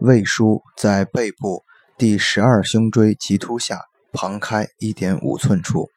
胃腧在背部第十二胸椎棘突下旁开一点五寸处。